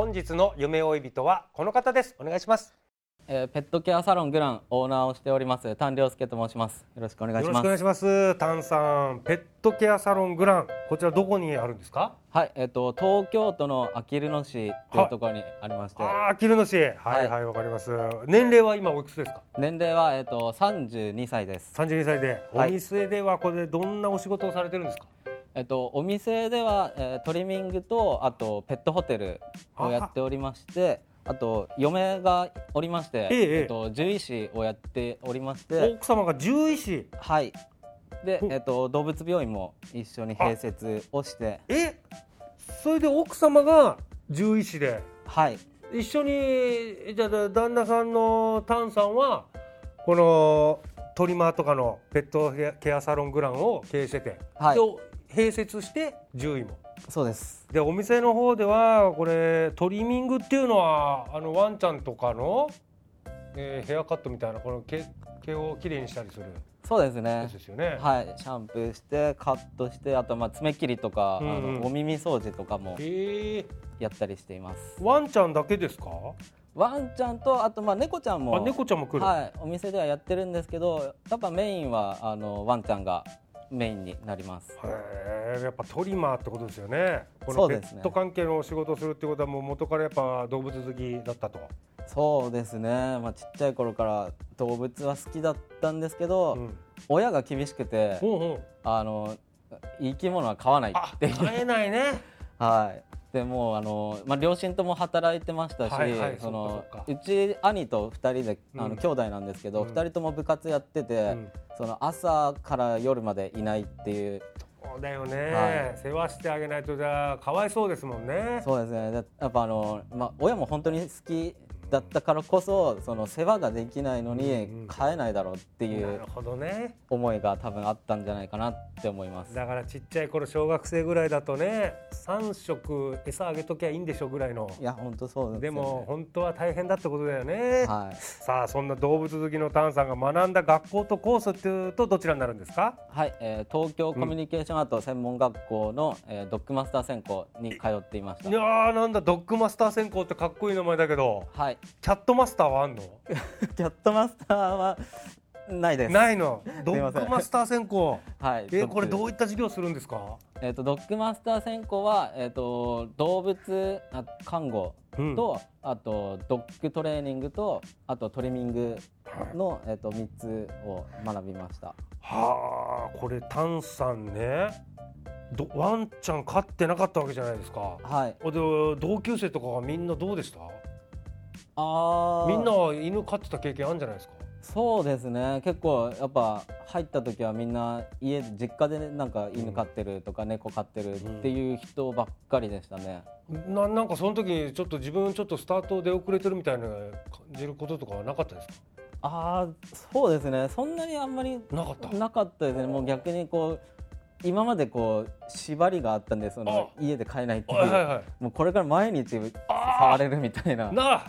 本日の夢追い人はこの方です。お願いします。えーペットケアサロングランオーナーをしております丹良介と申します。よろしくお願いします。よろしくお願いします。タンさんペットケアサロングランこちらどこにあるんですか？はいえっ、と東京都のあきる野市というところにありまして、ああキルノ市。はいはい。わ、かります。年齢は今おいくつですか？年齢はえっ、と32歳です。32歳で、はい。お店ではこれでどんなお仕事をされてるんですか？えっ、とお店では、えートリミングとあとペットホテルをやっておりましてあと嫁がおりまして、えええっと獣医師をやっておりまして。奥様が獣医師？はい。でほ、えっと動物病院も一緒に併設をして。えそれで奥様が獣医師で？はい。一緒にじゃあ旦那さんのタンさんはこのトリマーとかのペットケアサロングランを経営してて、はい。で併設して獣医も。そうです。でお店の方ではこれトリミングっていうのはあのワンちゃんとかの、えーヘアカットみたいなこの毛毛をきれいにしたりする。そうですね。ですよね。はい、シャンプーしてカットしてあとまあ爪切りとか、うんうん。あのお耳掃除とかもえ。やったりしています。ー、ワンちゃんだけですか？ワンちゃんとあとまあ猫ちゃんもあ猫ちゃんも来る。はい、お店ではやってるんですけどやっぱメインはあのワンちゃんがメインになりますやっぱトリマーってことですよね。このペット関係のお仕事をするってことはもう元からやっぱ動物好きだったと。そうですね、まあ、ちっちゃい頃から動物は好きだったんですけど、うん。親が厳しくてほうほう。あの生き物は飼わないあって飼えないね。はい。でもうあのまあ両親とも働いてましたし、はいはいそのうち兄と二人であうん。の兄弟なんですけど、うん。二人とも部活やってて、うん。その朝から夜までいないっていう。そうだよね、は世話してあげないとじゃあかわいそうですもんね。そうですね。でやっぱあのまあ親も本当に好きだったからこそその世話ができないのうんうにん飼えないだろうっていうなるほどね。思いが多分あったんじゃないかなって思います。だからちっちゃい頃小学生ぐらいだとね3食餌あげときゃいいんでしょぐらいのいや本当そうでね。でも本当は大変だってことだよね、はいさあそんな動物好きのタンさんが学んだ学校とコースっていうとどちらになるんですか？はい、えー東京コミュニケーションアート専門学校の、えードッグマスター専攻に通っていましたい。やーなんだドッグマスター専攻ってかっこいい名前だけどはい、キャットマスターはあんの？キャットマスターはないです。ないの？ドッグマスター専攻。はい。えーこれどうういった授業するんですか？えっ、とドッグマスター専攻はえっ、と動物あ看護うん。と、あとドッグトレーニングとあとトリミングのえっ、と三つを学びました。はあこれタンさんね。どワンちゃん飼ってなかったわけじゃないですか。はい。で同級生とかがみんなどうでした？ああ。みんなは犬飼ってた経験あるんじゃないですか？そうですね。結構やっぱ入った時はみんな家実家でなんか犬飼ってるとか猫飼ってるっていう人ばっかりでしたね。ななんかその時にちょっと自分ちょっとスタート出遅れてるみたいな感じることとかはなかったですか？ああそうですね。そんなにあんまりなかった？なかったですね。もう逆にこう今までこう縛りがあったんでその家で飼えないっていう、はいはいはい。もうこれから毎日触れるみたいな。なあ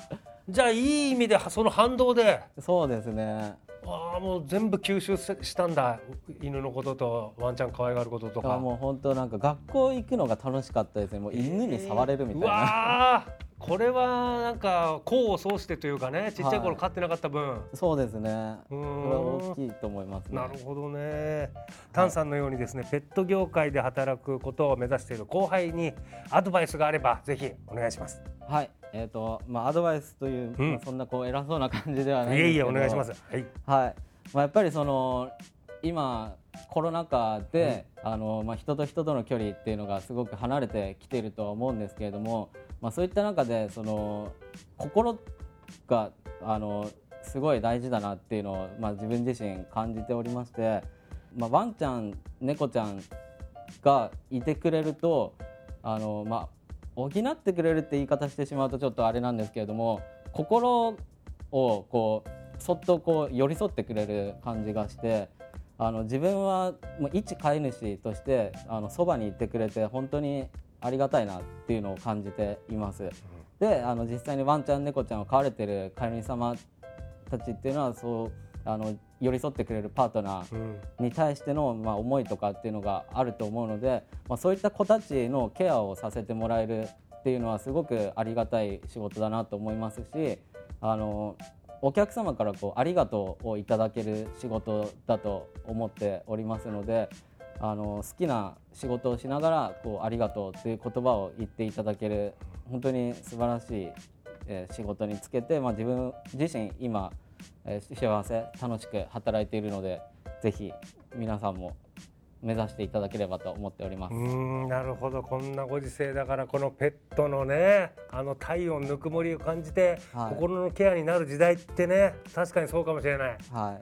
じゃあいい意味でその反動で。そうですね。ああもう全部吸収ししたんだ。犬のこととワンちゃん可愛がることとか。もう本当なんか学校行くのが楽しかったですね。もう犬に触れるみたいうな、わこれはなんか功を奏してというかねちっちゃい頃はい飼ってなかった分、そうですね。うこれはん大きいと思いますね。なるほどね。タンさんのようにですね、ペット業界で働くことを目指している後輩にアドバイスがあればぜひお願いします。はいえっ、とまあアドバイスという、うんまあそんなこう偉そうな感じではないんですけどいえいえお願いします。はい。はい、まあ、やっぱりその今コロナ禍で、あのまあ、人と人との距離っていうのがすごく離れてきているとは思うんですけれども、まあ、そういった中でその心があのすごい大事だなっていうのを、まあ、自分自身感じておりまして、まあ、ワンちゃん猫ちゃんがいてくれるとあの、まあ、補ってくれるって言い方してしまうとちょっとあれなんですけれども心をこうそっとこう寄り添ってくれる感じがしてあの自分はもう一飼い主としてあのそばにいてくれて本当にありがたいなっていうのを感じています。であの実際にワンちゃん猫ちゃんを飼われてる飼い主様たちっていうのはそうあの寄り添ってくれるパートナーうん。に対しての、まあ、思いとかっていうのがあると思うので、まあ、そういった子たちのケアをさせてもらえるっていうのはすごくありがたい仕事だなと思いますしあのお客様からこうありがとうをいただける仕事だと思っておりますのであの好きな仕事をしながらこうありがとうっていう言葉を言っていただける本当に素晴らしい、えー仕事につけて、まあ、自分自身今、えー幸せ楽しく働いているのでぜひ皆さんも目指していただければと思っております。うーんなるほど。こんなご時世だからこのペットのねあの体温ぬくもりを感じて、はい。心のケアになる時代ってね確かにそうかもしれない。は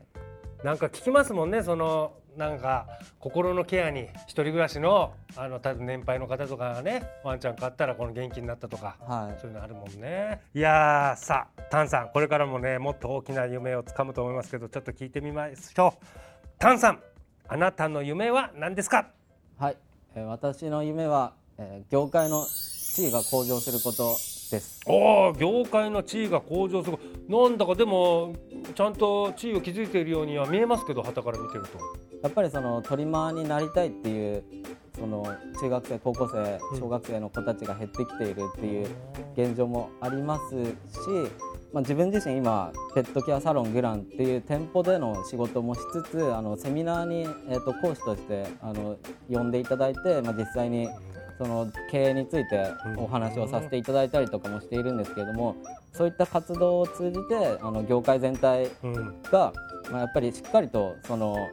い。なんか聞きますもんねそのなんか心のケアに一人暮らしのあの多分年配の方とかがねワンちゃん飼ったらこの元気になったとかはい。そういうのあるもんね。いやーさあタンさんこれからもねもっと大きな夢をつかむと思いますけどちょっと聞いてみましょう。タンさんあなたの夢は何ですか？はい、えー私の夢は、えー業界の地位が向上することです。おお業界の地位が向上する。なんだかでもちゃんと地位を築いているようには見えますけど旗から見てると。やっぱりそのトリマーになりたいっていうその中学生高校生小学生の子たちが減ってきているっていう現状もありますし、まあ、自分自身今ペットケアサロングランっていう店舗での仕事もしつつあのセミナーに、えー、と講師としてあの呼んでいただいて、まあ、実際にその経営についてお話をさせていただいたりとかもしているんですけれどもそういった活動を通じてあの業界全体うん。が、まあ、やっぱりしっかりとその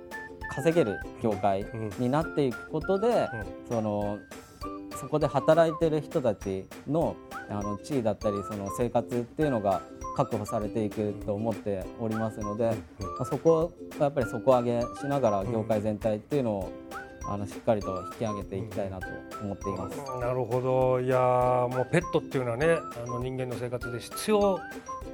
稼げる業界うん。になっていくことで、そのそこで働いてる人たちのあの地位だったりその生活っていうのが確保されていくと思っておりますので、まあ、そこはやっぱり底上げしながら業界全体っていうのをあのしっかりと引き上げていきたいなと思っています。なるほど。いやーもうペットっていうのはねあの人間の生活で必要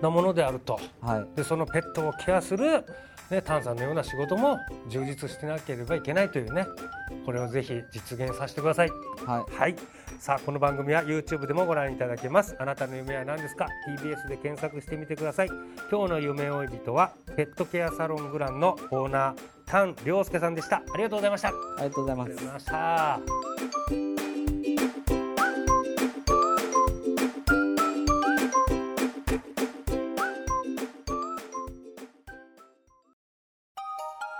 なものであると。はい。でそのペットをケアする、ね、タンさんのような仕事も充実してなければいけないというね。これをぜひ実現させてください。はい。はいさあこの番組は YouTube でもご覧いただけます。あなたの夢は何ですか？TBS で検索してみてください。今日の夢追い人はペットケアサロングランのオーナー丹良介さんでした。ありがとうございました。あありがとうございます